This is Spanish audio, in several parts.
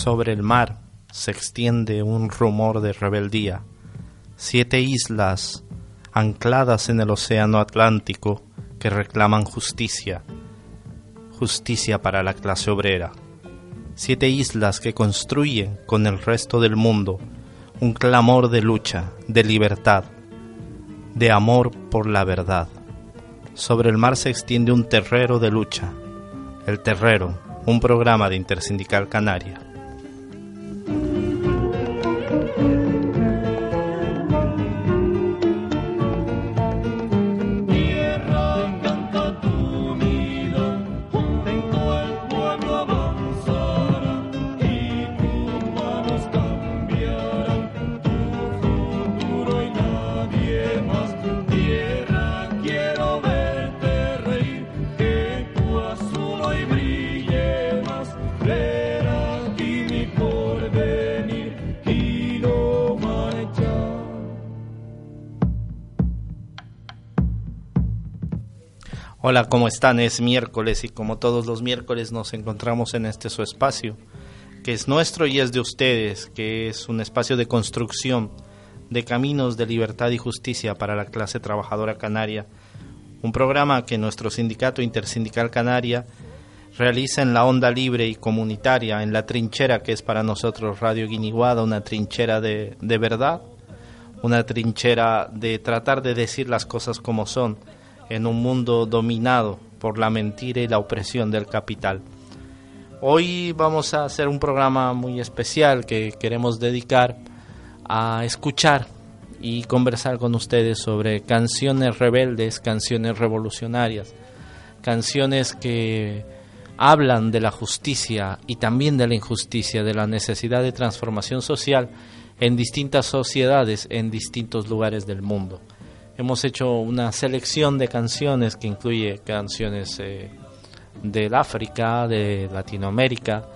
Sobre el mar se extiende un rumor de rebeldía. Siete islas ancladas en el océano Atlántico que reclaman justicia, justicia para la clase obrera. Siete islas que construyen con el resto del mundo un clamor de lucha, de libertad, de amor por la verdad. Sobre el mar se extiende un terrero de lucha. El Terrero, un programa de Intersindical Canaria. Hola, ¿cómo están? Es miércoles y como todos los miércoles nos encontramos en este su espacio, que es nuestro y es de ustedes, que es un espacio de construcción de caminos de libertad y justicia para la clase trabajadora canaria. Un programa que nuestro sindicato intersindical canaria realiza en la onda libre y comunitaria, en la trinchera que es para nosotros Radio Guiniguada, una trinchera de, de verdad, una trinchera de tratar de decir las cosas como son en un mundo dominado por la mentira y la opresión del capital. Hoy vamos a hacer un programa muy especial que queremos dedicar a escuchar y conversar con ustedes sobre canciones rebeldes, canciones revolucionarias, canciones que hablan de la justicia y también de la injusticia, de la necesidad de transformación social en distintas sociedades, en distintos lugares del mundo. Hemos hecho una selección de canciones que incluye canciones eh, del África, de Latinoamérica,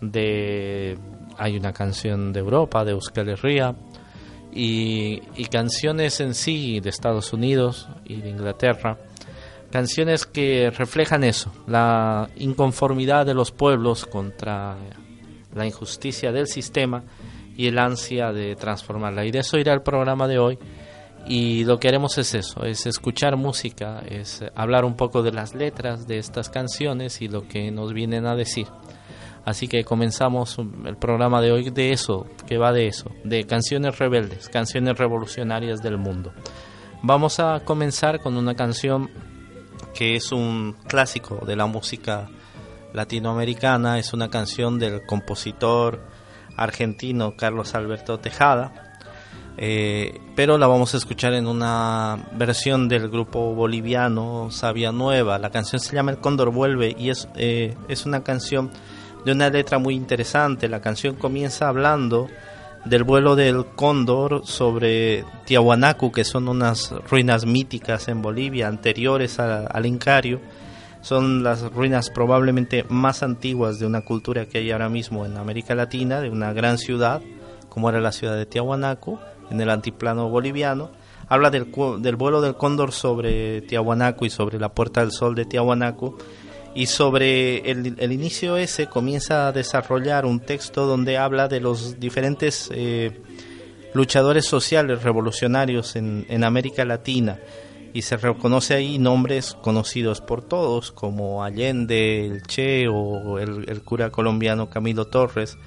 de hay una canción de Europa, de Euskal Herria, y, y canciones en sí de Estados Unidos y de Inglaterra, canciones que reflejan eso, la inconformidad de los pueblos contra la injusticia del sistema y el ansia de transformarla. Y de eso irá el programa de hoy. Y lo que haremos es eso, es escuchar música, es hablar un poco de las letras de estas canciones y lo que nos vienen a decir. Así que comenzamos el programa de hoy de eso, que va de eso, de canciones rebeldes, canciones revolucionarias del mundo. Vamos a comenzar con una canción que es un clásico de la música latinoamericana, es una canción del compositor argentino Carlos Alberto Tejada, eh, pero la vamos a escuchar en una versión del grupo boliviano Sabia Nueva. La canción se llama El Cóndor Vuelve y es, eh, es una canción de una letra muy interesante. La canción comienza hablando del vuelo del cóndor sobre Tiahuanacu, que son unas ruinas míticas en Bolivia, anteriores a- al Incario. Son las ruinas probablemente más antiguas de una cultura que hay ahora mismo en América Latina, de una gran ciudad, como era la ciudad de Tiahuanacu, en el antiplano boliviano. Habla del, del vuelo del cóndor sobre Tiahuanacu y sobre la Puerta del Sol de Tiahuanacu. Y sobre el, el inicio ese comienza a desarrollar un texto donde habla de los diferentes eh, luchadores sociales revolucionarios en, en América Latina y se reconoce ahí nombres conocidos por todos como Allende, el Che o el, el cura colombiano Camilo Torres,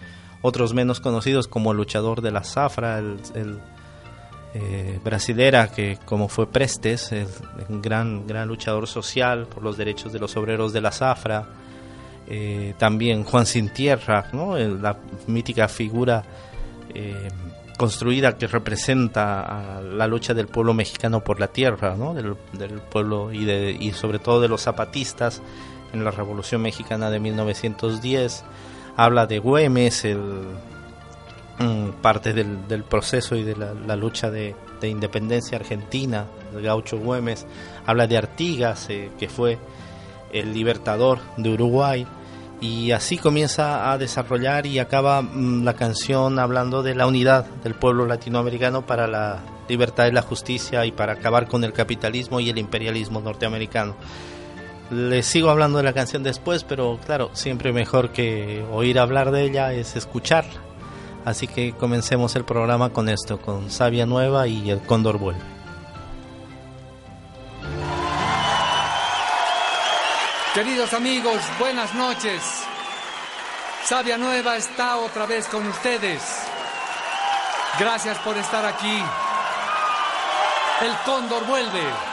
otros menos conocidos como el luchador de la zafra, el, el, eh, brasilera que como fue Prestes, el, gran, gran luchador social por los derechos de los obreros de la zafra, eh, también Juan Sin Tierra, ¿no? la mítica figura eh, construida que representa la lucha del pueblo mexicano por la tierra, ¿no? del, pueblo y, de, y sobre todo de los zapatistas en la Revolución Mexicana de 1910. Habla de Güemes, el, parte del, proceso y de la, lucha de, independencia argentina, el gaucho Güemes. Habla de Artigas, eh, que fue el libertador de Uruguay y así comienza a desarrollar y acaba mm, la canción hablando de la unidad del pueblo latinoamericano para la libertad y la justicia y para acabar con el capitalismo y el imperialismo norteamericano. Les sigo hablando de la canción después, pero claro, siempre mejor que oír hablar de ella es escuchar. Así que comencemos el programa con esto, con Sabia Nueva y El Cóndor Vuelve. Queridos amigos, buenas noches. Sabia Nueva está otra vez con ustedes. Gracias por estar aquí. El cóndor vuelve.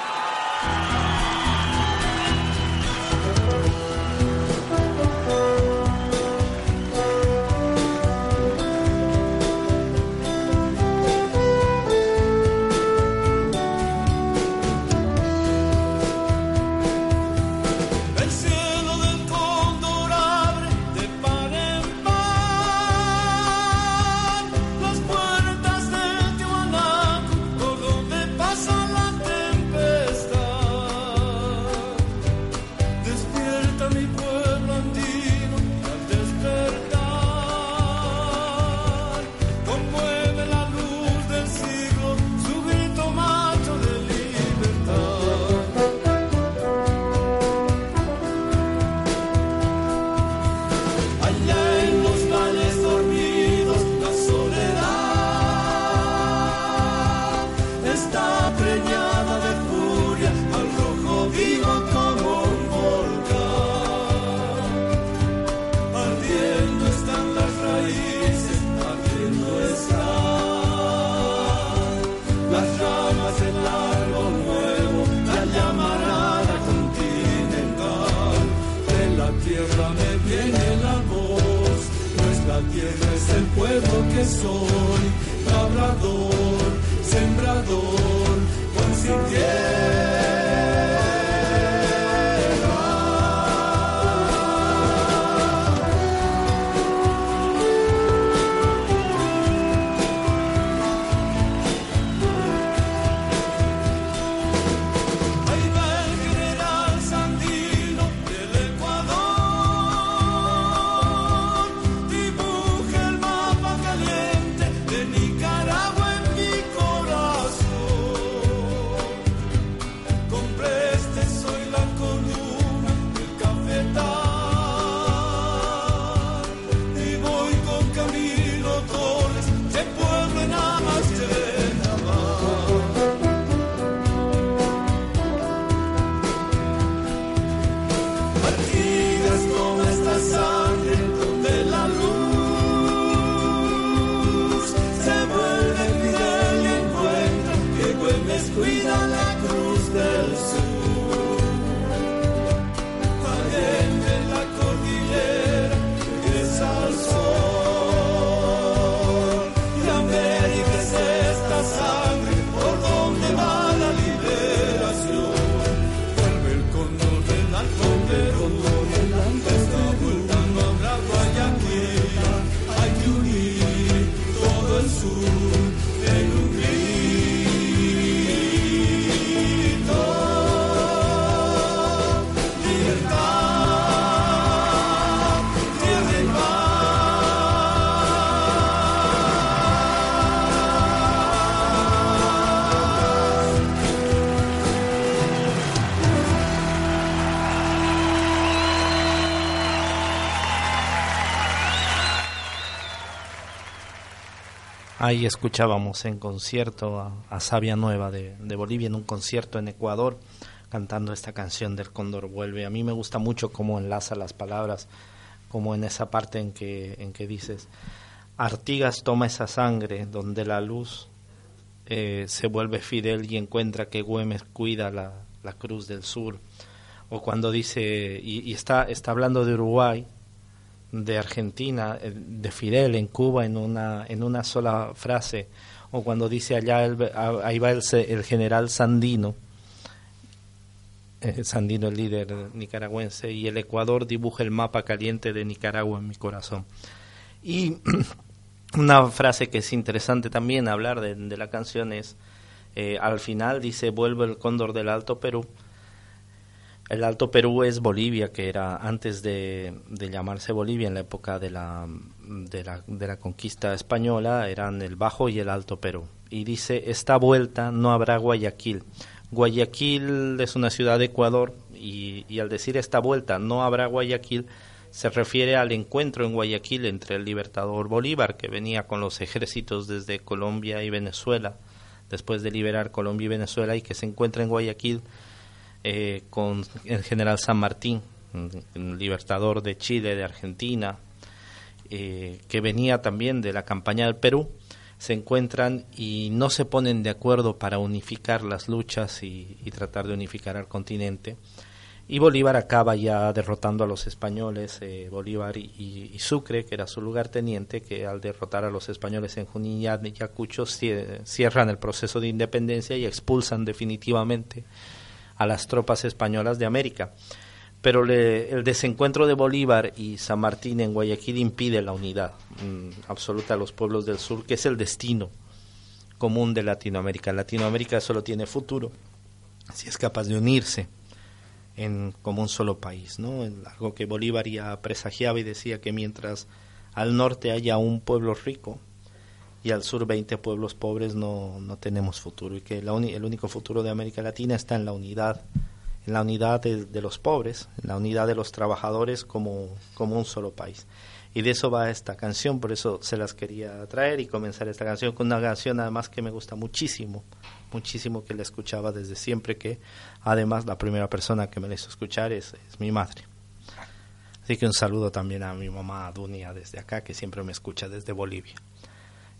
Ahí escuchábamos en concierto a, Sabia Nueva de, Bolivia en un concierto en Ecuador cantando esta canción del Cóndor Vuelve. A mí me gusta mucho cómo enlaza las palabras, como en esa parte en que, en que dices, Artigas toma esa sangre donde la luz eh, se vuelve fidel y encuentra que Güemes cuida la, la cruz del sur. o cuando dice, y, está, está hablando de Uruguay, de Argentina, eh, de Fidel en Cuba en una, en una sola frase, o cuando dice allá, ahí va el, el general Sandino, eh, Sandino el líder nicaragüense, y el Ecuador dibuja el mapa caliente de Nicaragua en mi corazón. Y una frase que es interesante también hablar de, de la canción es, eh, al final dice, vuelve el cóndor del Alto Perú, el Alto Perú es Bolivia, que era antes de, llamarse Bolivia, en la época de la, de la, de, la, conquista española, eran el Bajo y el Alto Perú. Y dice, esta vuelta no habrá Guayaquil. Guayaquil es una ciudad de Ecuador y, y al decir esta vuelta no habrá Guayaquil, se refiere al encuentro en Guayaquil entre el libertador Bolívar, que venía con los ejércitos desde Colombia y Venezuela, después de liberar Colombia y Venezuela, y que se encuentra en Guayaquil eh, con el general San Martín, libertador de Chile, de Argentina, eh, que venía también de la campaña del Perú, se encuentran y no se ponen de acuerdo para unificar las luchas y, tratar de unificar al continente. Y Bolívar acaba ya derrotando a los españoles, eh, Bolívar y, Sucre, que era su lugarteniente, que al derrotar a los españoles en Junín y Ayacucho cierran el proceso de independencia y expulsan definitivamente a las tropas españolas de América. Pero el desencuentro de Bolívar y San Martín en Guayaquil impide la unidad mm, absoluta de los pueblos del sur, que es el destino común de Latinoamérica. Latinoamérica solo tiene futuro si es capaz de unirse en como un solo país, ¿no? Algo que Bolívar ya presagiaba y decía que mientras al norte haya un pueblo rico, y al sur 20 pueblos pobres no, no tenemos futuro y que el único futuro de América Latina está en la unidad, en la unidad de, los pobres, en la unidad de los trabajadores como, como un solo país. Y de eso va esta canción, por eso se las quería traer y comenzar esta canción con una canción además que me gusta muchísimo, muchísimo que la escuchaba desde siempre, que además la primera persona que me la hizo escuchar es, es mi madre. Así que un saludo también a mi mamá Dunia desde acá, que siempre me escucha desde Bolivia.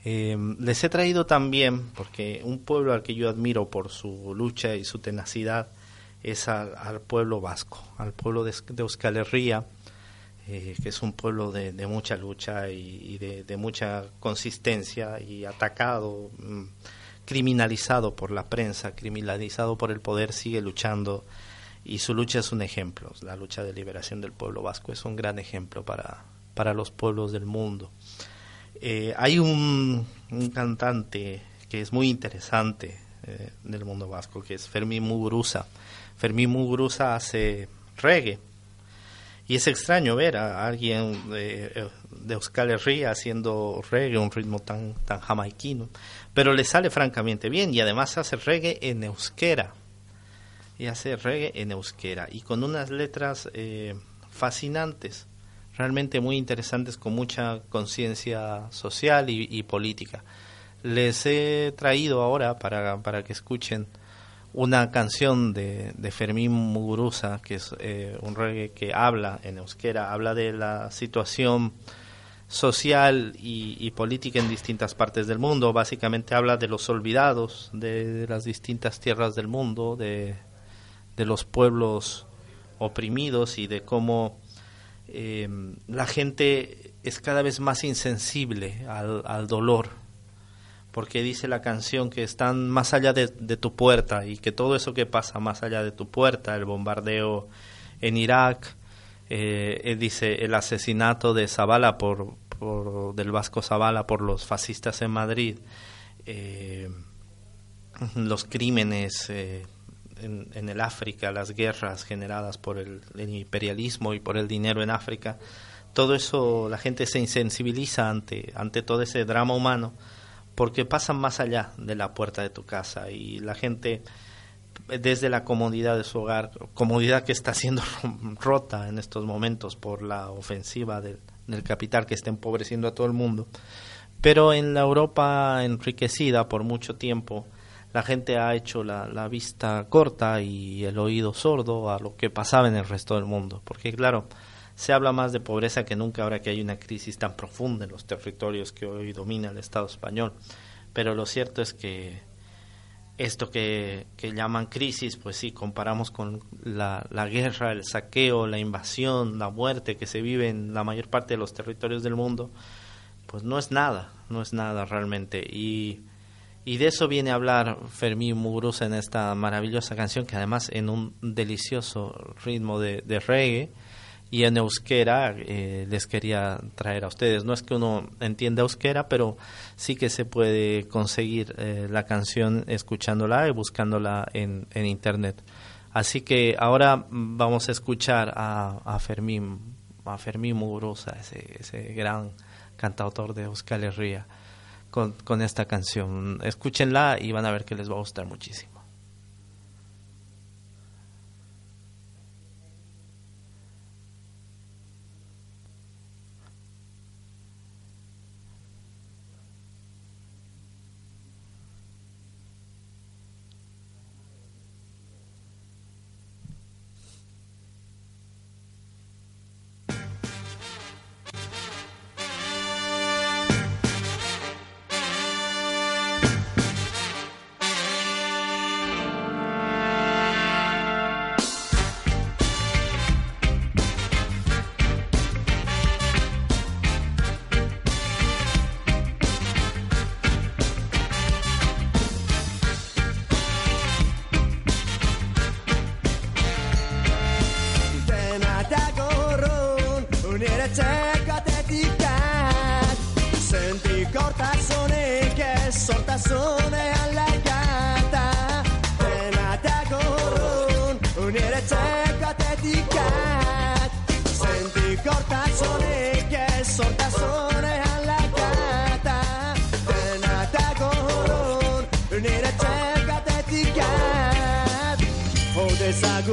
Eh, les he traído también, porque un pueblo al que yo admiro por su lucha y su tenacidad es al, pueblo vasco, al pueblo de, Euskal Herria, eh, que es un pueblo de, mucha lucha y, de, mucha consistencia y atacado, mm, criminalizado por la prensa, criminalizado por el poder, sigue luchando y su lucha es un ejemplo. La lucha de liberación del pueblo vasco es un gran ejemplo para, para los pueblos del mundo. Eh, hay un, cantante que es muy interesante eh, del mundo vasco, que es Fermín Muguruza. Fermín Muguruza hace reggae. Y es extraño ver a alguien de, de Euskal Herria haciendo reggae, un ritmo tan, tan jamaiquino. Pero le sale francamente bien y además hace reggae en euskera. Y hace reggae en euskera. Y con unas letras eh, fascinantes realmente muy interesantes con mucha conciencia social y, política. Les he traído ahora para, para que escuchen una canción de, de Fermín Muguruza, que es eh, un reggae que habla en euskera, habla de la situación social y, política en distintas partes del mundo. Básicamente habla de los olvidados de, las distintas tierras del mundo, de, de los pueblos oprimidos y de cómo eh, la gente es cada vez más insensible al, dolor, porque dice la canción que están más allá de, tu puerta y que todo eso que pasa más allá de tu puerta, el bombardeo en Irak, eh, eh, dice el asesinato de Zavala por, del Vasco Zavala por los fascistas en Madrid, los crímenes en, el África, las guerras generadas por el, imperialismo y por el dinero en África, todo eso la gente se insensibiliza ante, ante todo ese drama humano porque pasan más allá de la puerta de tu casa y la gente desde la comodidad de su hogar, comodidad que está siendo rota en estos momentos por la ofensiva del, del capital que está empobreciendo a todo el mundo, pero en la Europa enriquecida por mucho tiempo, la gente ha hecho la, vista corta y el oído sordo a lo que pasaba en el resto del mundo. Porque claro, se habla más de pobreza que nunca ahora que hay una crisis tan profunda en los territorios que hoy domina el Estado español. Pero lo cierto es que esto que, que, llaman crisis, pues sí, comparamos con la, la, guerra, el saqueo, la invasión, la muerte que se vive en la mayor parte de los territorios del mundo, pues no es nada, no es nada realmente. Y, y de eso viene a hablar Fermín Muguruza en esta maravillosa canción, que además en un delicioso ritmo de, reggae, y en euskera eh, les quería traer a ustedes. No es que uno entienda euskera, pero sí que se puede conseguir eh, la canción escuchándola y buscándola en, en, internet. Así que ahora vamos a escuchar a, a Fermín, a Fermín Muguruza, ese, ese gran cantautor de Euskal Herria, con, con esta canción. Escúchenla y van a ver que les va a gustar muchísimo.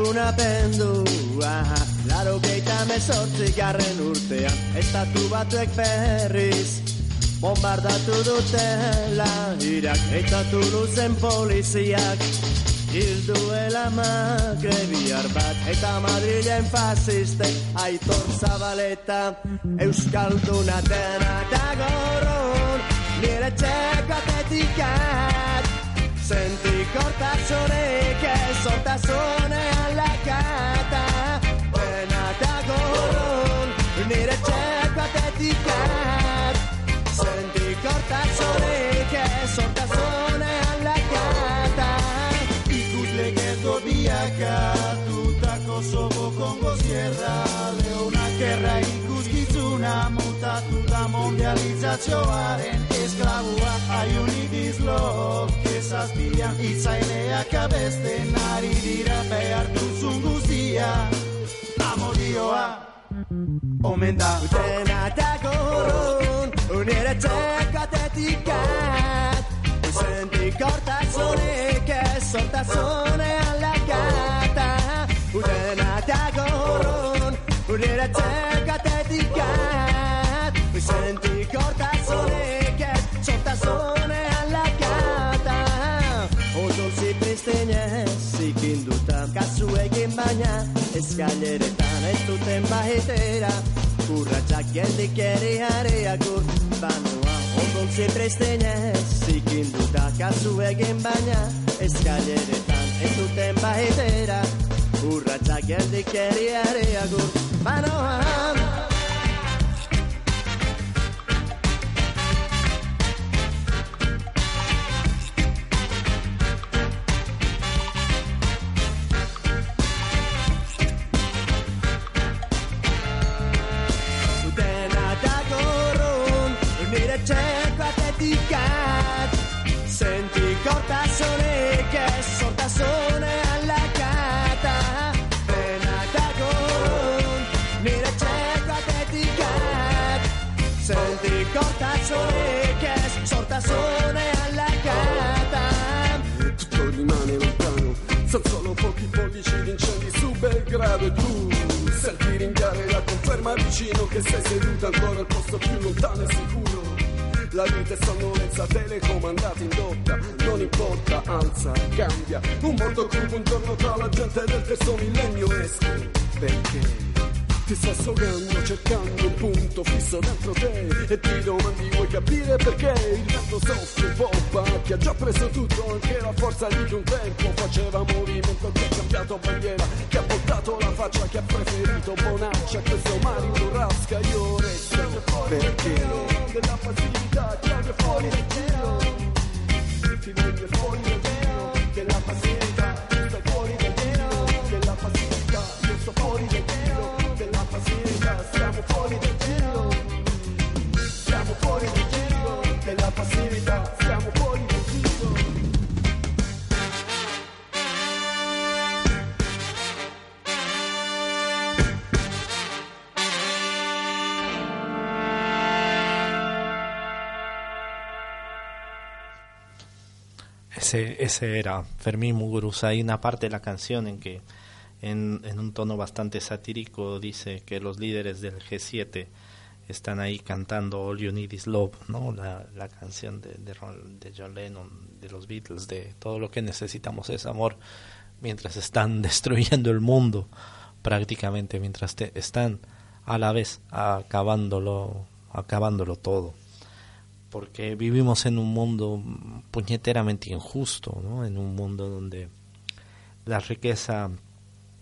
Ezaguna pendua Laro geita mezortzi garren urtean. Estatu batuek berriz Bombardatu dutela Irak. Eta tuluzen poliziak Hilduela magrebiar bat. Eta Madrilen fasiste Aitor Zabaleta Euskalduna dena Dagoron Nire txekatetikat Senti kortasunik ez kata Benata gorron Nire txeko atetikat Sentik hortaz horrek ez Hortaz honean lakata Ikus legeko biakatutako Sobo kongo zierra Leunak erra ikus gizuna Mutatu da mundializazioaren Esklabua Aiunik izlok zazpian Itzaineak abesten ari dira behartu zunguzia Amodioa. Omen da. Uten atako horron Unera txek atetikat Uzentik hortak zonek ez Horta zonean lakata Uten atako horron Unera txek atetikat Uzentik baina eskaileretan ez duten bajetera Urratxak erdik eri jareak ur Banua ondok zepresten ez kasu egin baina Eskaileretan ez duten bajetera Urratxak erdik eri jareak ur Banua Sentik hortasunik ez sortasunean lakata Dena dagoron nire txeko atetikat Sentik hortasunik ez sortasunean lakata tutto rimane lontano Sono solo pochi pollici di incendi su Belgrado e tu. Senti ringhiare la conferma vicino che sei seduto ancora al posto più lontano e sicuro la vita è sonnolenza telecomandata in dotta Non importa, alza, cambia. Un mondo curvo intorno tra la gente del terzo millennio esco Perché Ti stai sfogando cercando un punto fisso dentro te. E ti domandi vuoi capire perché? Il vento soffia e poppa Che ha già preso tutto anche la forza di un tempo. Faceva movimento che ha cambiato bandiera. Che ha portato la faccia che ha preferito Bonaccia. Questo mare in burrasca Io resto perché? Della passività ti voglio fuori del giro Ti voglio fuori del giro Della passività stai fuori del giro Della passività io sto fuori del giro Ese, ese era Fermín Muguruza. Hay una parte de la canción en que, en, un tono bastante satírico, dice que los líderes del G7 están ahí cantando All You Need Is Love, ¿no? la, canción de John Lennon, de los Beatles, de todo lo que necesitamos es amor, mientras están destruyendo el mundo, prácticamente, mientras te- están a la vez acabándolo, acabándolo todo porque vivimos en un mundo puñeteramente injusto, ¿no? En un mundo donde la riqueza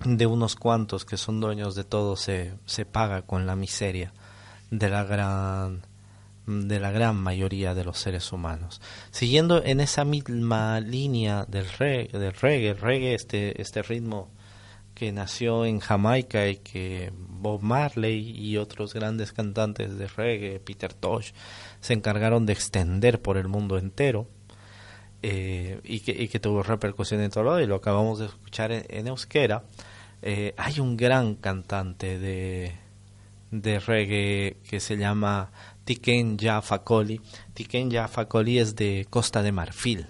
de unos cuantos que son dueños de todo se, se paga con la miseria de la gran de la gran mayoría de los seres humanos. Siguiendo en esa misma línea del reggae, del reggae, reggae este, este ritmo que nació en Jamaica y que Bob Marley y otros grandes cantantes de reggae, Peter Tosh, se encargaron de extender por el mundo entero eh, y, que, y que tuvo repercusión en todo lado y lo acabamos de escuchar en, euskera. Eh, hay un gran cantante de, de reggae que se llama Tiken Jafakoli. Tiken Jafakoli es de Costa de Marfil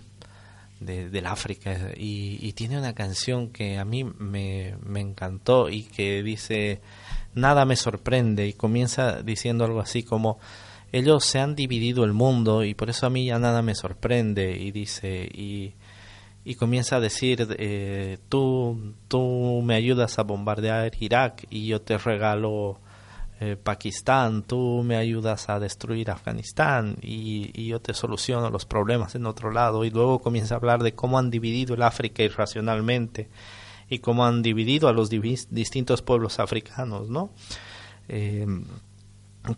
de, del África y, y tiene una canción que a mí me, me encantó y que dice nada me sorprende y comienza diciendo algo así como ellos se han dividido el mundo y por eso a mí ya nada me sorprende y dice y, y comienza a decir eh, tú tú me ayudas a bombardear Irak y yo te regalo eh, Pakistán, tú me ayudas a destruir Afganistán y, y yo te soluciono los problemas en otro lado y luego comienza a hablar de cómo han dividido el África irracionalmente y cómo han dividido a los distintos pueblos africanos, ¿no? Eh,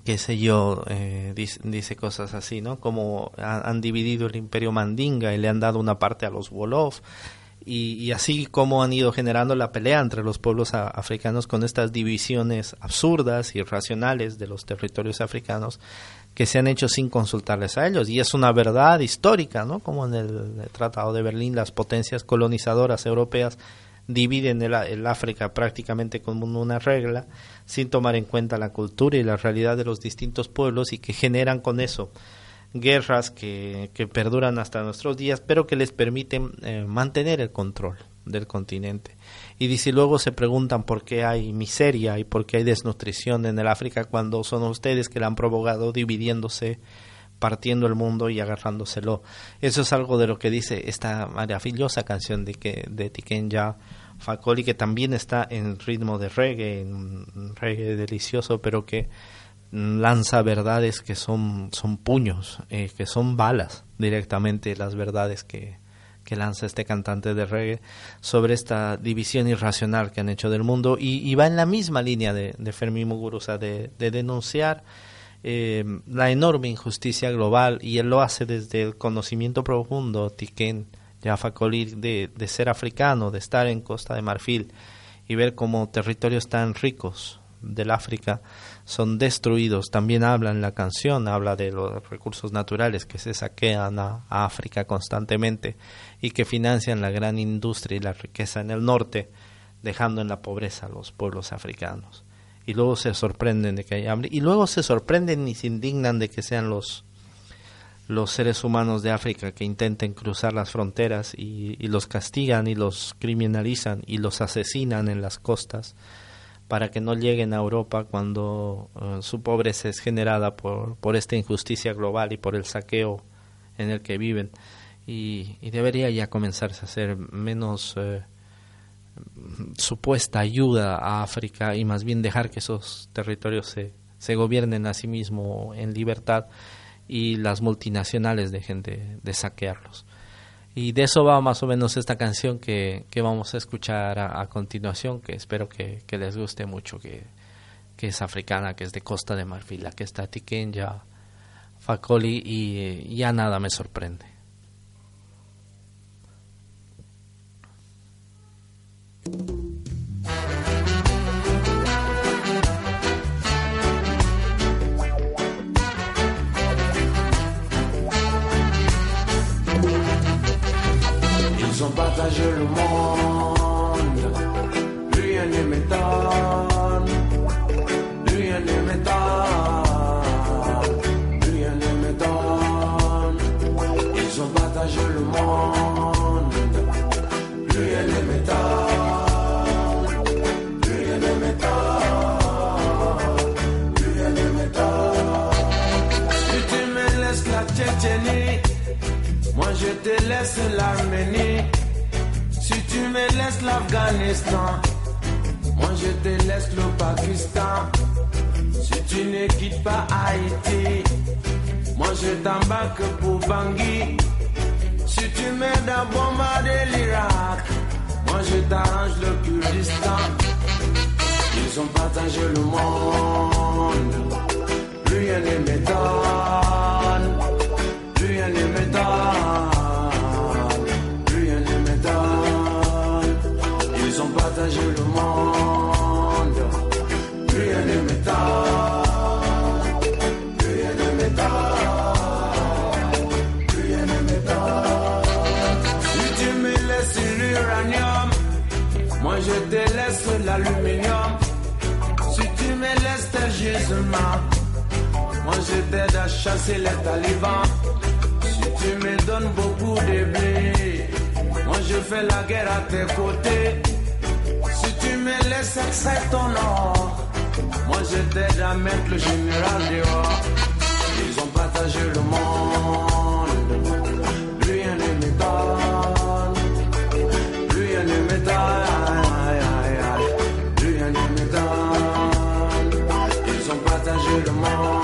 qué sé yo, eh, dice, cosas así, ¿no? Como ha- han dividido el imperio mandinga y le han dado una parte a los Wolof y, así como han ido generando la pelea entre los pueblos africanos con estas divisiones absurdas irracionales de los territorios africanos que se han hecho sin consultarles a ellos y es una verdad histórica, ¿no? Como en el Tratado de Berlín las potencias colonizadoras europeas dividen el, África prácticamente como una regla sin tomar en cuenta la cultura y la realidad de los distintos pueblos y que generan con eso guerras que, que perduran hasta nuestros días, pero que les permiten eh, mantener el control del continente. Y si luego se preguntan por qué hay miseria y por qué hay desnutrición en el África cuando son ustedes que la han provocado dividiéndose, partiendo el mundo y agarrándoselo. Eso es algo de lo que dice esta maravillosa canción de que de Tikenya Fakoli que también está en ritmo de reggae, en reggae delicioso, pero que lanza verdades que son, son puños, eh, que son balas directamente las verdades que, que lanza este cantante de reggae sobre esta división irracional que han hecho del mundo y, y va en la misma línea de, de Fermín Muguruza de, de denunciar eh, la enorme injusticia global y él lo hace desde el conocimiento profundo, Tiken Jaffa de, de ser africano, de estar en Costa de Marfil y ver cómo territorios tan ricos del África son destruidos. También habla en la canción, habla de los recursos naturales que se saquean a, África constantemente y que financian la gran industria y la riqueza en el norte, dejando en la pobreza a los pueblos africanos. Y luego se sorprenden de que hay hambre. Y luego se sorprenden y se indignan de que sean los, los seres humanos de África que intenten cruzar las fronteras y, los castigan y los criminalizan y los asesinan en las costas para que no lleguen a Europa cuando uh, su pobreza es generada por, por esta injusticia global y por el saqueo en el que viven. Y, y debería ya comenzarse a ser menos, uh, supuesta ayuda a África y más bien dejar que esos territorios se, se gobiernen a sí mismos en libertad y las multinacionales dejen de, saquearlos. Y de eso va más o menos esta canción que, que vamos a escuchar a, continuación, que espero que, les guste mucho, que, que es africana, que es de Costa de Marfil, que está Tikenya, Facoli y ya nada me sorprende. Ils ont partagé le monde, rien ne m'étonne, rien ne m'étonne, rien ne m'étonne. Ils ont partagé le monde, te laisse l'Arménie. Si tu me laisses l'Afghanistan, moi je te laisse le Pakistan. Si tu ne quittes pas Haïti, moi je t'embarque pour Bangui. Si tu m'aides à bombarder l'Irak, moi je t'arrange le Kurdistan. Ils ont partagé le monde, rien ne m'étonne, Partagé le monde, rien ne m'étonne, rien ne m'étonne, rien ne m'étonne. Si tu me laisses l'uranium, moi je te laisse l'aluminium. Si tu me laisses tes gisements, moi je t'aide à chasser les talibans. Si tu me donnes beaucoup de blé, moi je fais la guerre à tes côtés. Me laisses extraire ton or, moi je t'aide à mettre le général dehors. Ils ont partagé le monde, rien ne m'étonne, rien ne m'étonne, rien ne m'étonne. Ils ont partagé le monde,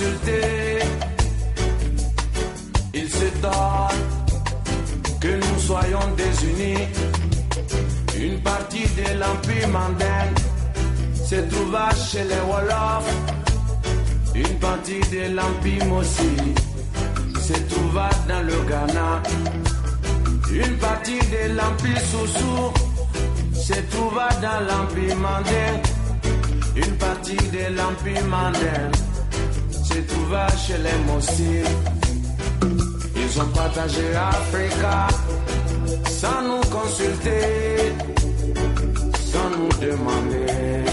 consulter. Ils s'étonnent que nous soyons désunis. Une partie de l'Empire mandingue se trouva chez les Wolofs. Une partie de l'Empire Mossi se trouva dans le Ghana. Une partie de l'Empire Soussou se trouva dans l'Empire Mandin. Une partie de l'Empire Mandin trouva chez les Mossi. Ils ont partagé Africa sans nous consulter, sans nous demander,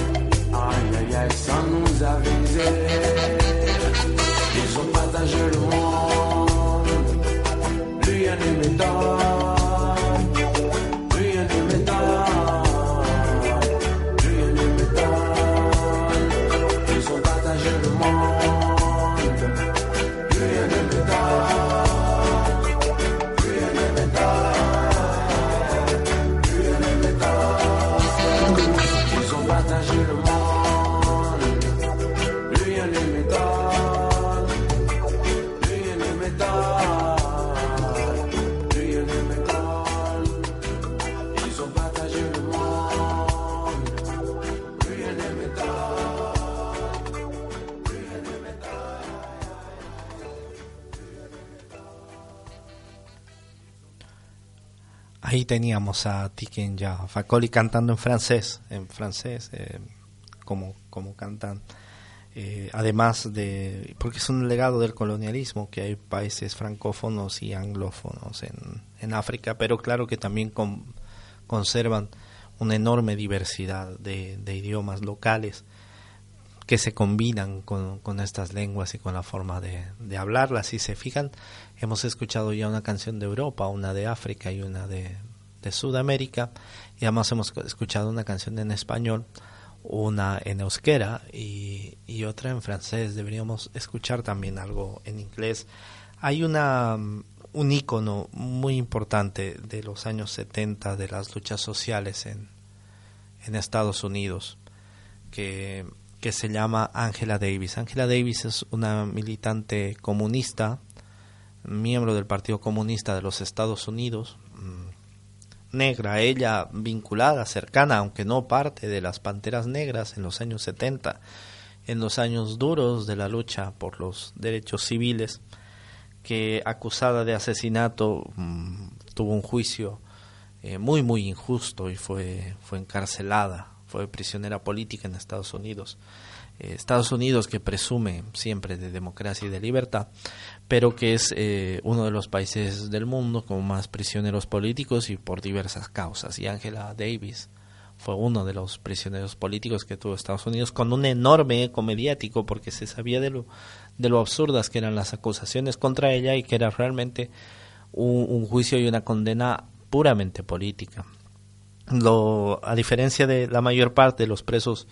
aïe aïe aïe, sans nous aviser. Ahí teníamos a Tiken ya Facoli cantando en francés, en francés, eh, como, como cantan. Eh, además de, porque es un legado del colonialismo, que hay países francófonos y anglófonos en, en África, pero claro que también con- conservan una enorme diversidad de, de idiomas locales. que se combinan con, con, estas lenguas y con la forma de, de, hablarlas. Si se fijan, hemos escuchado ya una canción de Europa, una de África y una de, de Sudamérica, y además hemos escuchado una canción en español, una en euskera y, otra en francés. Deberíamos escuchar también algo en inglés. Hay una un icono muy importante de los años 70 de las luchas sociales en, en Estados Unidos, que, que se llama Angela Davis. Angela Davis es una militante comunista, miembro del Partido Comunista de los Estados Unidos, mm, negra, ella vinculada, cercana, aunque no parte de las Panteras Negras en los años 70, en los años duros de la lucha por los derechos civiles, que acusada de asesinato mm, tuvo un juicio eh, muy muy injusto y fue fue encarcelada fue prisionera política en Estados Unidos eh, Estados Unidos que presume siempre de democracia y de libertad pero que es eh, uno de los países del mundo con más prisioneros políticos y por diversas causas y Angela Davis fue uno de los prisioneros políticos que tuvo Estados Unidos con un enorme eco mediático porque se sabía de lo de lo absurdas que eran las acusaciones contra ella y que era realmente un, juicio y una condena puramente política. Lo, a diferencia de la mayor parte de los presos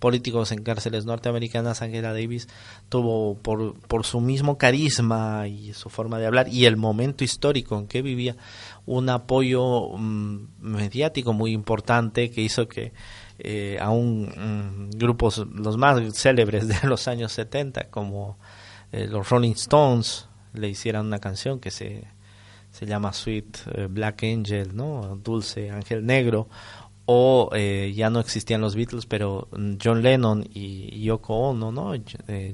políticos en cárceles norteamericanas, Angela Davis tuvo por, por su mismo carisma y su forma de hablar y el momento histórico en que vivía un apoyo mm, mediático muy importante que hizo que eh, aún mm, grupos los más célebres de los años 70 como eh, los Rolling Stones le hicieran una canción que se, se llama Sweet eh, Black Angel, ¿no? Dulce Ángel Negro, o eh, ya no existían los Beatles, pero John Lennon y Yoko Ono, ¿no?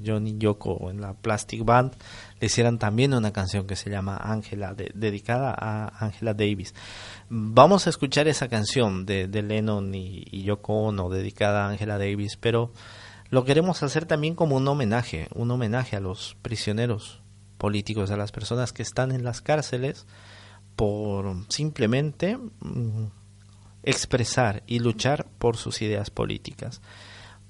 John y Yoko en la Plastic Band le hicieran también una canción que se llama Angela, dedicada a Angela Davis. Vamos a escuchar esa canción de, de Lennon y, y Yoko Ono dedicada a Angela Davis, pero lo queremos hacer también como un homenaje, un homenaje a los prisioneros políticos, a las personas que están en las cárceles por simplemente mm, expresar y luchar por sus ideas políticas,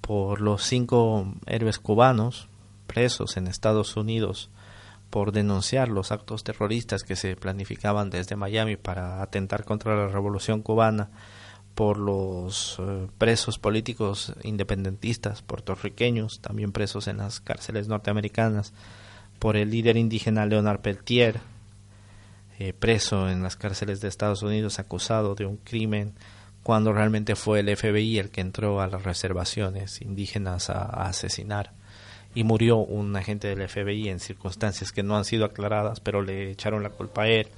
por los cinco héroes cubanos presos en Estados Unidos por denunciar los actos terroristas que se planificaban desde Miami para atentar contra la revolución cubana, por los eh, presos políticos independentistas puertorriqueños, también presos en las cárceles norteamericanas, por el líder indígena Leonard Peltier, eh, preso en las cárceles de Estados Unidos acusado de un crimen cuando realmente fue el FBI el que entró a las reservaciones indígenas a, asesinar. Y murió un agente del FBI en circunstancias que no han sido aclaradas, pero le echaron la culpa a él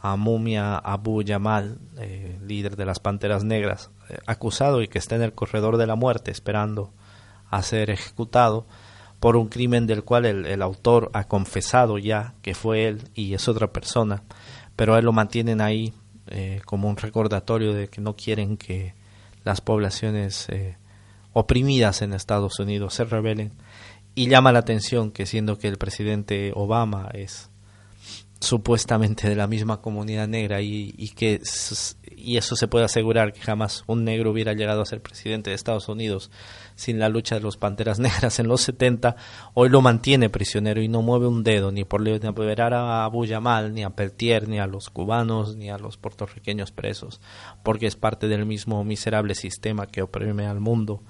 a Mumia Abu Yamal, eh, líder de las Panteras Negras, eh, acusado y que está en el corredor de la muerte esperando a ser ejecutado por un crimen del cual el, autor ha confesado ya que fue él y es otra persona, pero él lo mantienen ahí eh, como un recordatorio de que no quieren que las poblaciones oprimidas en Estados Unidos se rebelen. Y llama la atención que siendo que el presidente Obama es supuestamente de la misma comunidad negra y, y, que y eso se puede asegurar que jamás un negro hubiera llegado a ser presidente de Estados Unidos sin la lucha de los panteras negras en los 70 hoy lo mantiene prisionero y no mueve un dedo ni por liberar a Abu Yamal ni a Peltier ni a los cubanos ni a los puertorriqueños presos porque es parte del mismo miserable sistema que oprime al mundo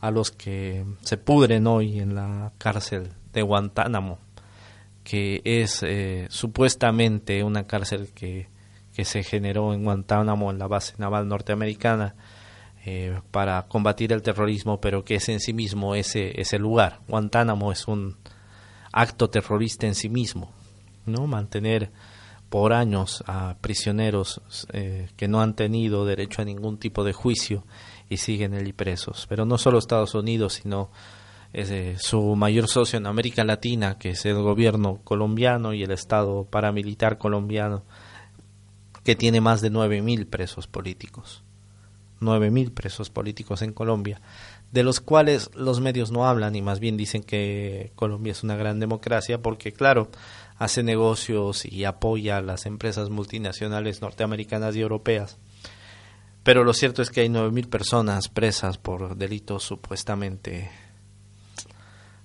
a los que se pudren hoy en la cárcel de Guantánamo que es eh, supuestamente una cárcel que, que, se generó en Guantánamo, en la base naval norteamericana, eh, para combatir el terrorismo, pero que es en sí mismo ese, ese lugar. Guantánamo es un acto terrorista en sí mismo, ¿no? Mantener por años a prisioneros eh, que no han tenido derecho a ningún tipo de juicio y siguen allí presos. Pero no solo Estados Unidos, sino es, su mayor socio en América Latina, que es el gobierno colombiano y el Estado paramilitar colombiano, que tiene más de 9.000 presos políticos. 9.000 presos políticos en Colombia, de los cuales los medios no hablan y más bien dicen que Colombia es una gran democracia porque, claro, hace negocios y apoya a las empresas multinacionales norteamericanas y europeas. Pero lo cierto es que hay 9.000 personas presas por delitos supuestamente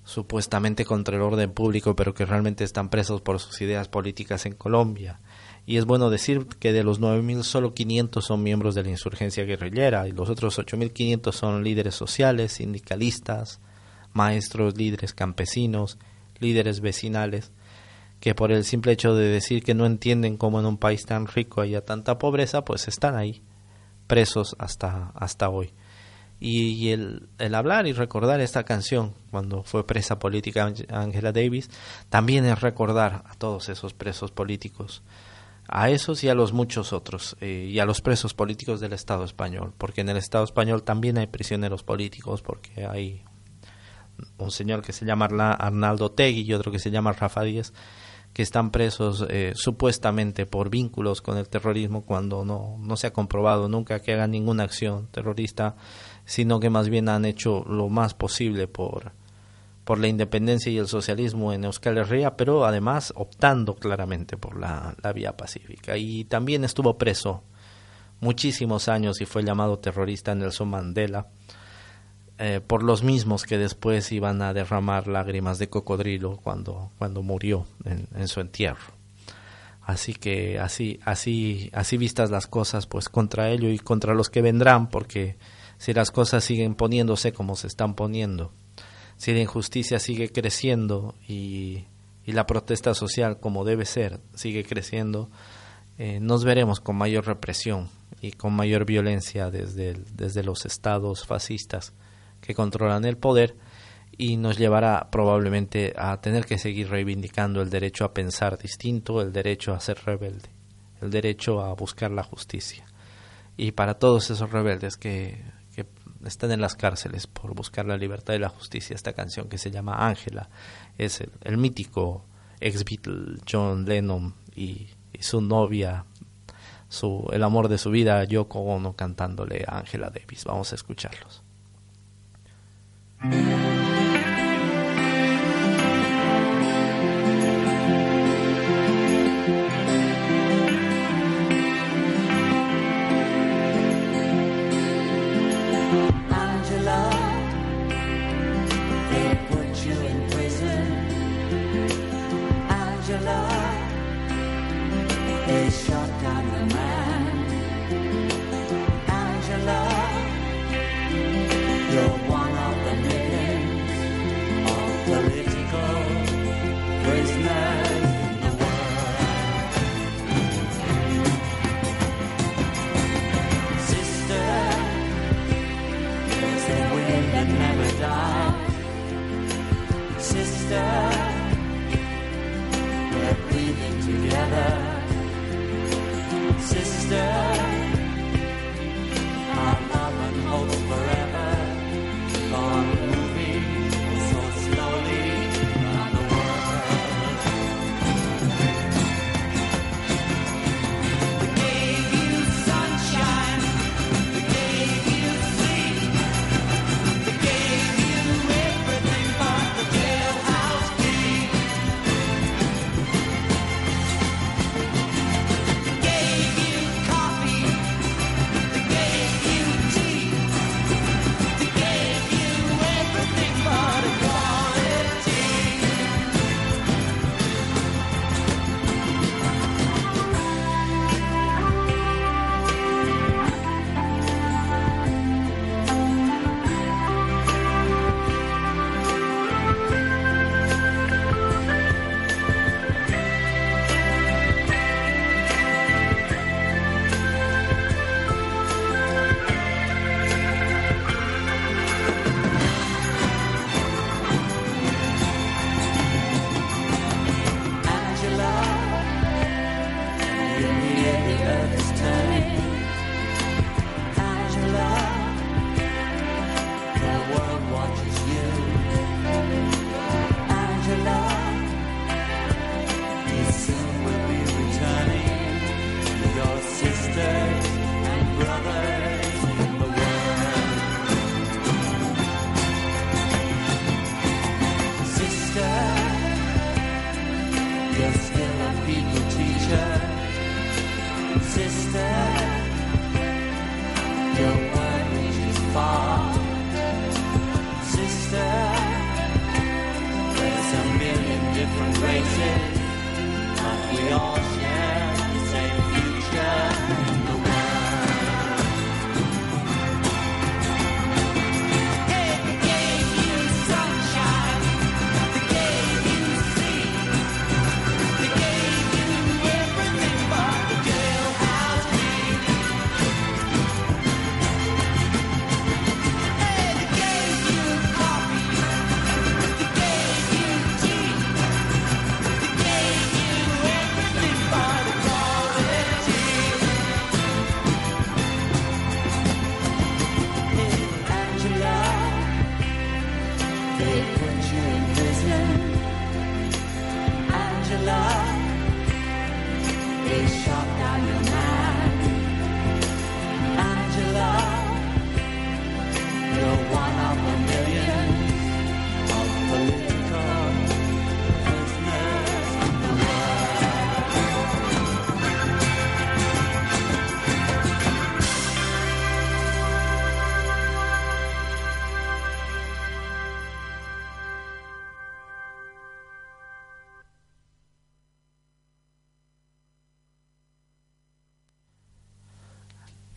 supuestamente contra el orden público, pero que realmente están presos por sus ideas políticas en Colombia. Y es bueno decir que de los 9.000 solo 500 son miembros de la insurgencia guerrillera y los otros 8.500 son líderes sociales, sindicalistas, maestros, líderes campesinos, líderes vecinales, que por el simple hecho de decir que no entienden cómo en un país tan rico haya tanta pobreza, pues están ahí, presos hasta, hasta hoy. Y, el, el, hablar y recordar esta canción cuando fue presa política Angela Davis, también es recordar a todos esos presos políticos, a esos y a los muchos otros, eh, y a los presos políticos del Estado español, porque en el Estado español también hay prisioneros políticos, porque hay un señor que se llama Arnaldo Tegui y otro que se llama Rafa Díez, que están presos eh, supuestamente por vínculos con el terrorismo cuando no, no se ha comprobado nunca que hagan ninguna acción terrorista sino que más bien han hecho lo más posible por, por la independencia y el socialismo en Euskal Herria, pero además optando claramente por la, vía pacífica. Y también estuvo preso muchísimos años y fue llamado terrorista Nelson Mandela eh, por los mismos que después iban a derramar lágrimas de cocodrilo cuando, cuando murió en, en su entierro. Así que así, así, así vistas las cosas, pues contra ello y contra los que vendrán, porque si las cosas siguen poniéndose como se están poniendo, si la injusticia sigue creciendo y, la protesta social como debe ser sigue creciendo, eh, nos veremos con mayor represión y con mayor violencia desde, desde los estados fascistas que controlan el poder y nos llevará probablemente a tener que seguir reivindicando el derecho a pensar distinto, el derecho a ser rebelde, el derecho a buscar la justicia. Y para todos esos rebeldes que están en las cárceles por buscar la libertad y la justicia. Esta canción que se llama Ángela es el, mítico ex Beatle John Lennon y, su novia, su, el amor de su vida, Yoko Ono, cantándole a Ángela Davis. Vamos a escucharlos.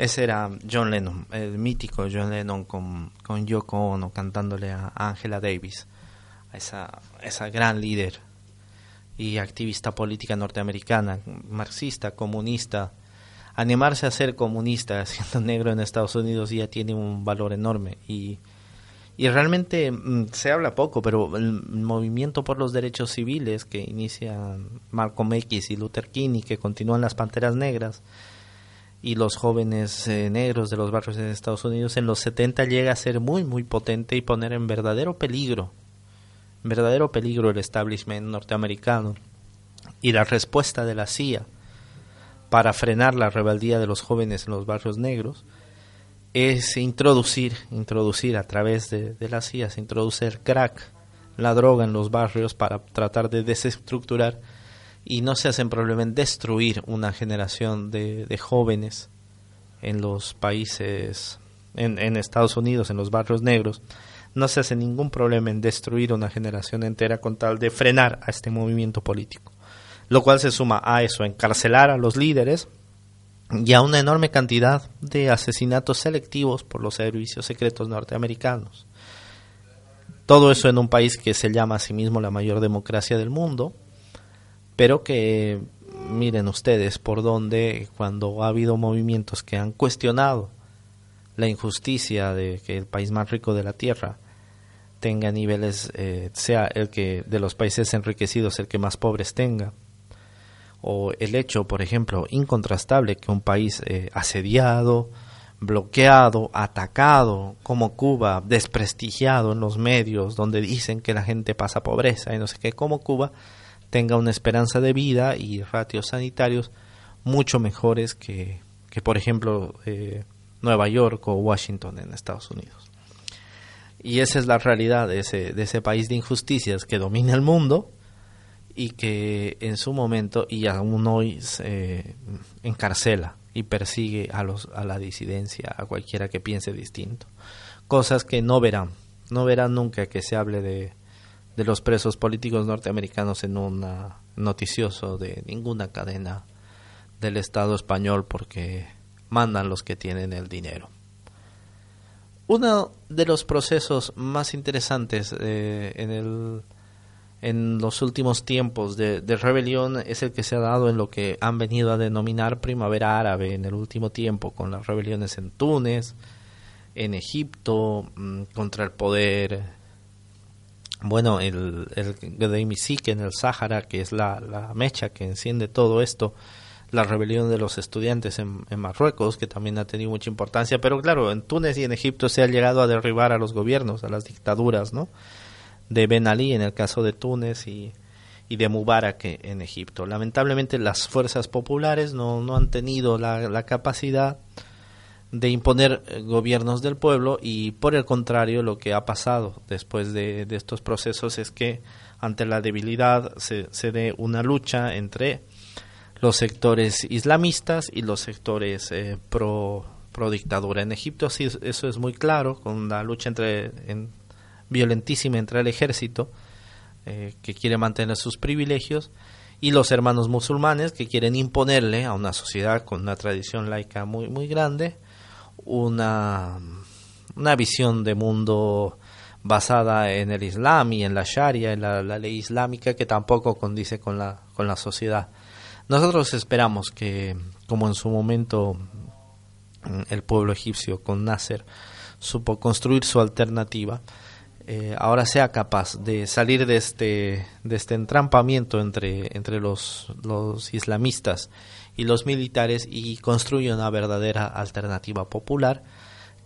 Ese era John Lennon, el mítico John Lennon con, con Yoko Ono cantándole a Angela Davis, a esa, esa gran líder y activista política norteamericana, marxista, comunista. Animarse a ser comunista siendo negro en Estados Unidos ya tiene un valor enorme y, y realmente mm, se habla poco, pero el movimiento por los derechos civiles que inician Malcolm X y Luther King y que continúan las Panteras Negras, y los jóvenes eh, negros de los barrios en Estados Unidos en los 70 llega a ser muy muy potente y poner en verdadero peligro en verdadero peligro el establishment norteamericano y la respuesta de la CIA para frenar la rebeldía de los jóvenes en los barrios negros es introducir introducir a través de, de la CIA se introduce el crack la droga en los barrios para tratar de desestructurar y no se hacen problema en destruir una generación de, de jóvenes en los países, en, en, Estados Unidos, en los barrios negros, no se hace ningún problema en destruir una generación entera con tal de frenar a este movimiento político. Lo cual se suma a eso, encarcelar a los líderes y a una enorme cantidad de asesinatos selectivos por los servicios secretos norteamericanos. Todo eso en un país que se llama a sí mismo la mayor democracia del mundo, pero que miren ustedes por dónde cuando ha habido movimientos que han cuestionado la injusticia de que el país más rico de la tierra tenga niveles, eh, sea el que de los países enriquecidos el que más pobres tenga, o el hecho, por ejemplo, incontrastable que un país eh, asediado, bloqueado, atacado, como Cuba, desprestigiado en los medios, donde dicen que la gente pasa pobreza y no sé qué, como Cuba, tenga una esperanza de vida y ratios sanitarios mucho mejores que, que por ejemplo, eh, Nueva York o Washington en Estados Unidos. Y esa es la realidad de ese, de ese país de injusticias que domina el mundo y que en su momento y aún hoy se encarcela y persigue a, los, a la disidencia, a cualquiera que piense distinto. Cosas que no verán, no verán nunca que se hable de, de los presos políticos norteamericanos en un noticioso de ninguna cadena del Estado español porque mandan los que tienen el dinero. Uno de los procesos más interesantes eh, en, el, en los últimos tiempos de, de, rebelión es el que se ha dado en lo que han venido a denominar primavera árabe en el último tiempo, con las rebeliones en Túnez, en Egipto, mm, contra el poder bueno, el, el en el Sáhara, que es la, la, mecha que enciende todo esto, la rebelión de los estudiantes en, en, Marruecos, que también ha tenido mucha importancia, pero claro, en Túnez y en Egipto se ha llegado a derribar a los gobiernos, a las dictaduras, ¿no? De Ben Ali en el caso de Túnez y, y de Mubarak en Egipto. Lamentablemente las fuerzas populares no, no han tenido la, la capacidad de imponer eh, gobiernos del pueblo y por el contrario lo que ha pasado después de, de estos procesos es que ante la debilidad se, se dé una lucha entre los sectores islamistas y los sectores eh, pro, pro dictadura. En Egipto sí, eso es muy claro, con la lucha entre, en, violentísima entre el ejército, eh, que quiere mantener sus privilegios, y los hermanos musulmanes, que quieren imponerle a una sociedad con una tradición laica muy, muy grande, una, una visión de mundo basada en el Islam y en la Sharia, en la, ley islámica, que tampoco condice con la, con la sociedad. Nosotros esperamos que, como en su momento el pueblo egipcio con Nasser supo construir su alternativa, eh, ahora sea capaz de salir de este, de este entrampamiento entre, entre los, los islamistas y los militares y construye una verdadera alternativa popular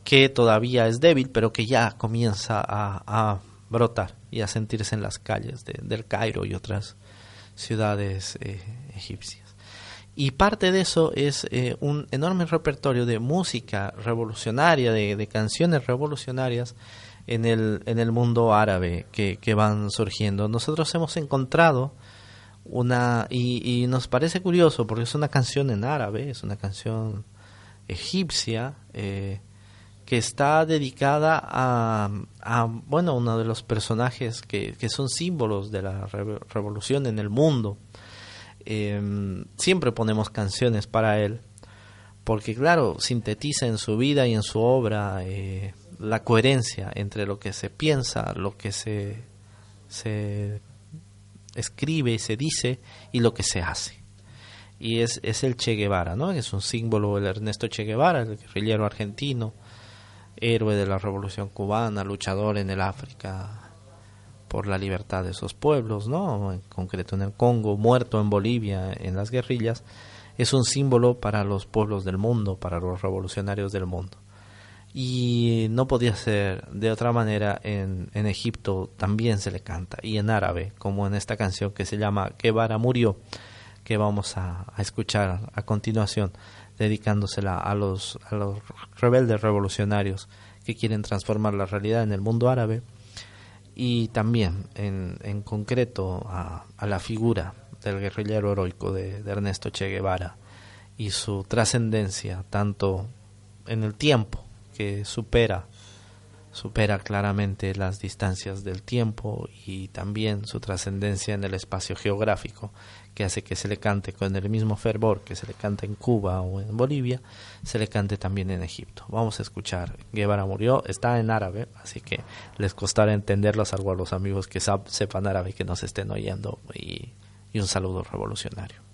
que todavía es débil, pero que ya comienza a, brotar y a sentirse en las calles de, del Cairo y otras ciudades eh, egipcias. Y parte de eso es eh, un enorme repertorio de música revolucionaria, de, de, canciones revolucionarias en el, en el mundo árabe que, que van surgiendo. Nosotros hemos encontrado una y, y, nos parece curioso porque es una canción en árabe, es una canción egipcia eh, que está dedicada a, a, bueno uno de los personajes que, que son símbolos de la re revolución en el mundo. Eh, siempre ponemos canciones para él porque claro, sintetiza en su vida y en su obra eh, la coherencia entre lo que se piensa, lo que se, se escribe se dice y lo que se hace. Y es, es el Che Guevara, ¿no? Es un símbolo el Ernesto Che Guevara, el guerrillero argentino, héroe de la revolución cubana, luchador en el África por la libertad de esos pueblos, ¿no? En concreto en el Congo, muerto en Bolivia en las guerrillas, es un símbolo para los pueblos del mundo, para los revolucionarios del mundo y no podía ser de otra manera en, Egipto también se le canta y en árabe como en esta canción que se llama Guevara murió que vamos a, escuchar a continuación dedicándosela a los, rebeldes revolucionarios que quieren transformar la realidad en el mundo árabe y también en, concreto a, a, la figura del guerrillero heroico de Ernesto Che Guevara y su trascendencia tanto en el tiempo que supera supera claramente las distancias del tiempo y también su trascendencia en el espacio geográfico, que hace que se le cante con el mismo fervor que se le canta en Cuba o en Bolivia, se le cante también en Egipto. Vamos a escuchar Guevara murió, está en árabe, así que les costará entenderlo, salvo a los amigos que sepan árabe que nos estén oyendo, y, y un saludo revolucionario.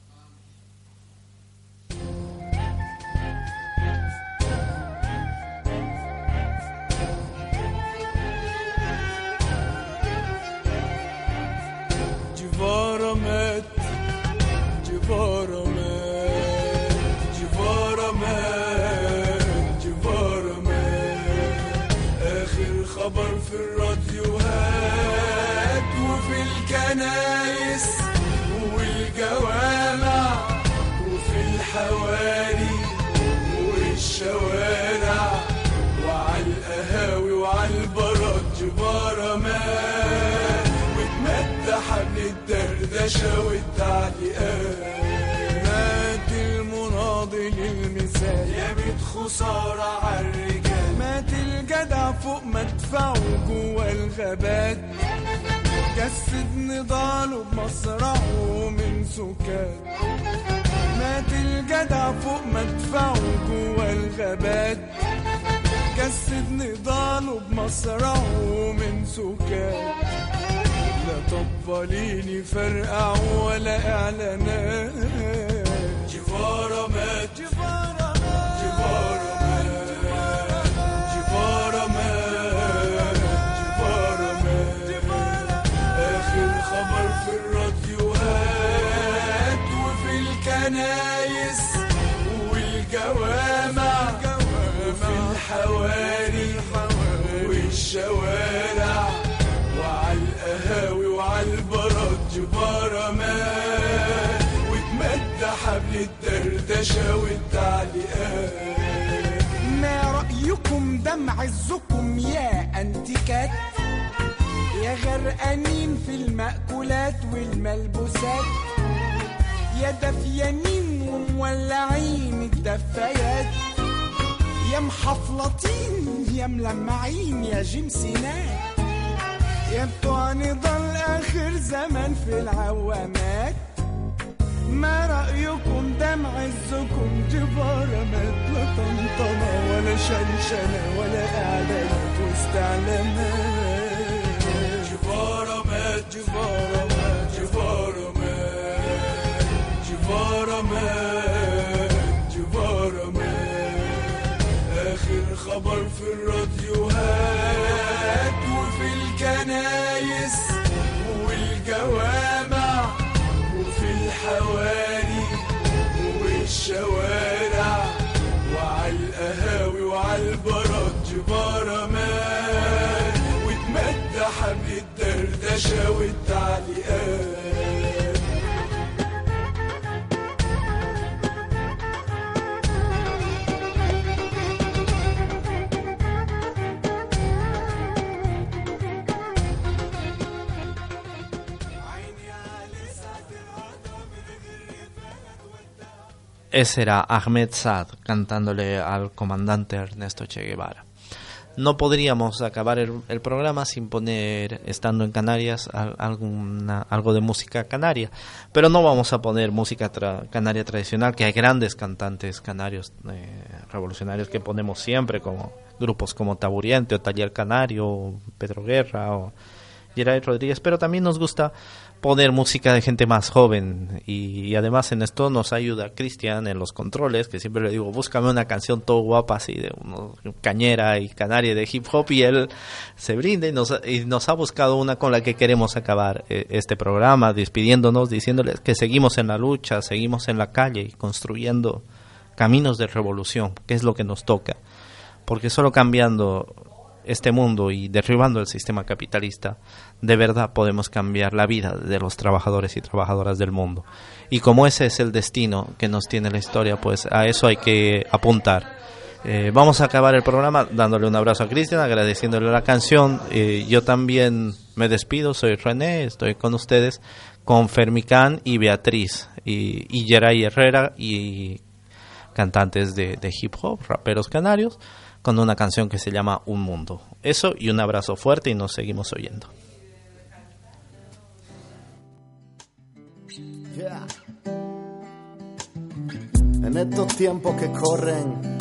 الدردشة والتعليقات مات المناضل المثال يا بيت خسارة عالرجال مات الجدع فوق مدفعه جوا الغابات جسد نضاله بمصرعه من سكات مات الجدع فوق مدفعه جوا الغابات جسد نضاله بمصرعه من سكات لا طباليني فرقع ولا إعلانات. جفارة مات. جفارة مات. جفارة مات. جفارة مات جفارة مات آخر خبر في الراديوهات وفي الكنايس والجوامع وفي الحواري والشوارع. القهاوي وعلى البرد جبارة مات وتمد حبل الدردشة والتعليقات. ما رأيكم دم عزكم يا أنتيكات؟ يا غرقانين في المأكولات والملبوسات. يا دفيانين ومولعين الدفايات. يا محفلطين يا ملمعين يا جمسينات يا بتوع نضال آخر زمن في العوامات. ما رأيكم دم عزكم جبارة لا طمطمة ولا شنشنة ولا إعلانات واستعلامات جبارة مات جبارة مات جبارة مات جبارة مات آخر خبر في الراديوهات وفي الكنايس والجوامع وفي الحواري والشوارع وعلى القهاوي وعلى البرد جبارة مات وتمد حبل الدردشة والتعليقات Ese era Ahmed Saad cantándole al comandante Ernesto Che Guevara. no podríamos acabar el, el, programa sin poner, estando en Canarias, alguna, algo de música canaria. Pero no vamos a poner música canaria tradicional, que hay grandes cantantes canarios eh, revolucionarios que ponemos siempre, como grupos como Taburiente o Taller Canario, Pedro Guerra o Gerard Rodríguez, pero también nos gusta poner música de gente más joven. Y, además en esto nos ayuda Cristian en los controles, que siempre le digo, búscame una canción todo guapa así de uno, cañera y canaria de hip hop y él se brinda y nos, ha buscado una con la que queremos acabar eh, este programa, despidiéndonos, diciéndoles que seguimos en la lucha, seguimos en la calle y construyendo caminos de revolución, que es lo que nos toca, porque solo cambiando este mundo y derribando el sistema capitalista, de verdad podemos cambiar la vida de los trabajadores y trabajadoras del mundo. Y como ese es el destino que nos tiene la historia, pues a eso hay que apuntar. Eh, vamos a acabar el programa dándole un abrazo a Cristian, agradeciéndole la canción. Eh, yo también me despido, soy René, estoy con ustedes, con Fermicán y Beatriz, y, y Geray Herrera, y cantantes de hip hop, raperos canarios con una canción que se llama Un Mundo. Eso y un abrazo fuerte y nos seguimos oyendo. En estos tiempos que corren,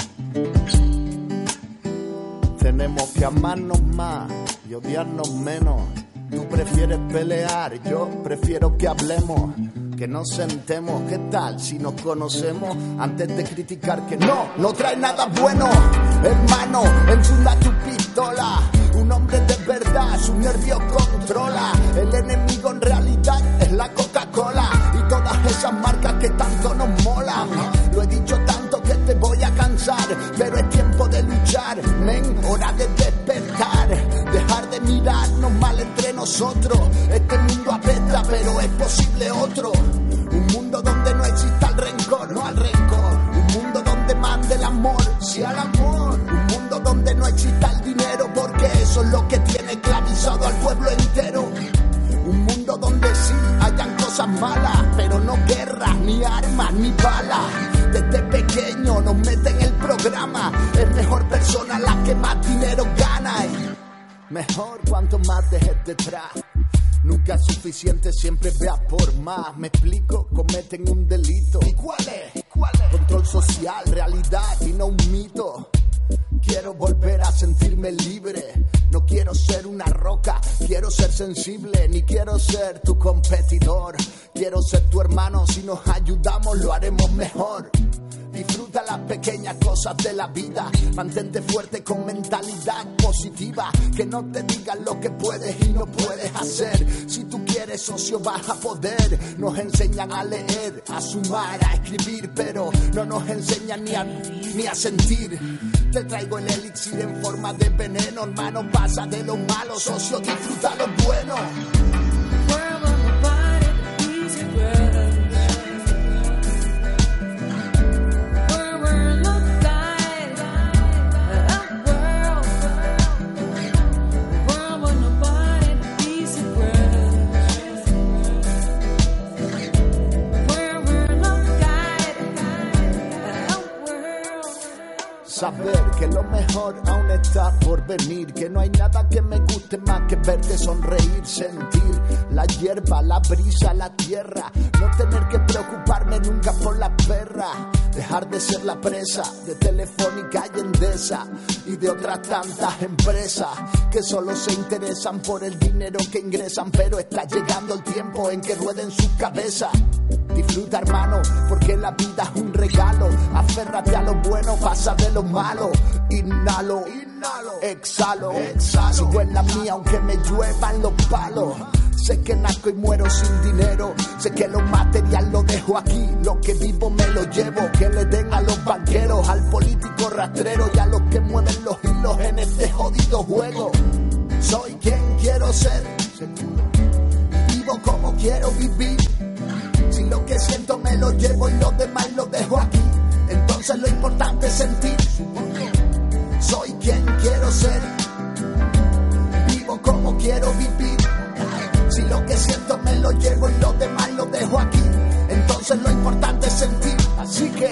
tenemos que amarnos más y odiarnos menos. Tú prefieres pelear, yo prefiero que hablemos que nos sentemos. ¿Qué tal si nos conocemos antes de criticar que no, no trae nada bueno? Hermano, enfunda tu pistola. Un hombre de verdad, su nervio controla. El enemigo en realidad es la todas esas marcas que tanto nos molan. Lo he dicho tanto que te voy a cansar, pero es tiempo de luchar, men, hora de despertar, dejar de mirarnos mal entre nosotros. Este mundo apesta, pero es posible otro. Un mundo donde no exista el rencor, no al rencor. Un mundo donde mande el amor, sí al amor. Un mundo donde no exista el dinero, porque eso es lo que tiene esclavizado al pueblo entero. Un mundo donde sí hayan cosas malas, pero no guerras, ni armas, ni balas. Desde pequeño nos meten el programa, es mejor persona la que más dinero gana. Mejor cuanto más dejes detrás. Nunca es suficiente, siempre vea por más. Me explico, cometen un delito. ¿Y cuál es? ¿Cuál es? Control social, realidad y no un mito. Quiero volver a sentirme libre. Ser sensible, ni quiero ser tu competidor. Quiero ser tu hermano, si nos ayudamos lo haremos mejor. Disfruta las pequeñas cosas de la vida. Mantente fuerte con mentalidad positiva. Que no te digan lo que puedes y no puedes hacer. Si tú quieres, socio, vas a poder. Nos enseñan a leer, a sumar, a escribir, pero no nos enseñan ni a, ni a sentir. Te traigo el elixir en forma de veneno, hermano. Pasa de lo malo, socio, disfruta lo bueno. Saber que lo mejor aún está por venir, que no hay nada que me guste más que verte sonreír, sentir la hierba, la brisa, la tierra, no tener que preocuparme nunca por la perra, dejar de ser la presa de Telefónica y Endesa y de otras tantas empresas que solo se interesan por el dinero que ingresan, pero está llegando el tiempo en que rueden sus cabezas. Disfruta hermano, porque la vida es un regalo. Aférrate a lo bueno, pasa de lo malo. Inhalo, inhalo, exhalo, exhalo. Sigo en la mía aunque me lluevan los palos. Sé que nazco y muero sin dinero. Sé que lo material lo dejo aquí. Lo que vivo me lo llevo. Que le den a los banqueros, al político rastrero y a los que mueven los hilos en este jodido juego. Soy quien quiero ser. Vivo como quiero vivir. Si lo que siento me lo llevo y lo demás lo dejo aquí. Entonces lo importante es sentir. Soy quien quiero ser. Vivo como quiero vivir. Si lo que siento me lo llevo y lo demás lo dejo aquí. Entonces lo importante es sentir. Así que.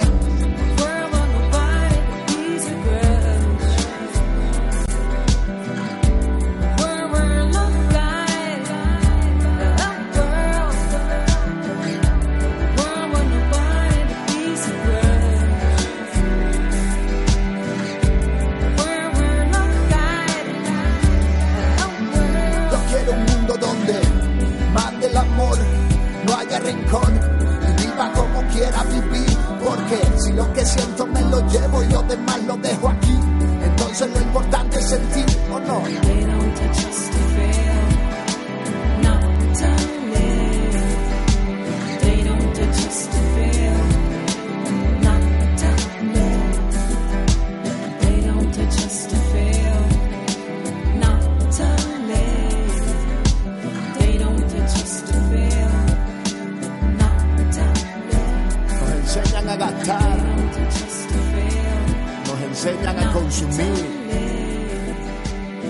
y viva como quiera vivir. Porque si lo que siento me lo llevo y lo demás lo dejo aquí, entonces lo importante es sentir o no.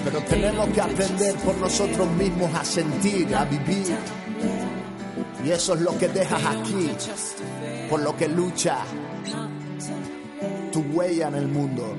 Pero tenemos que aprender por nosotros mismos a sentir, a vivir. Y eso es lo que dejas aquí, por lo que lucha tu huella en el mundo.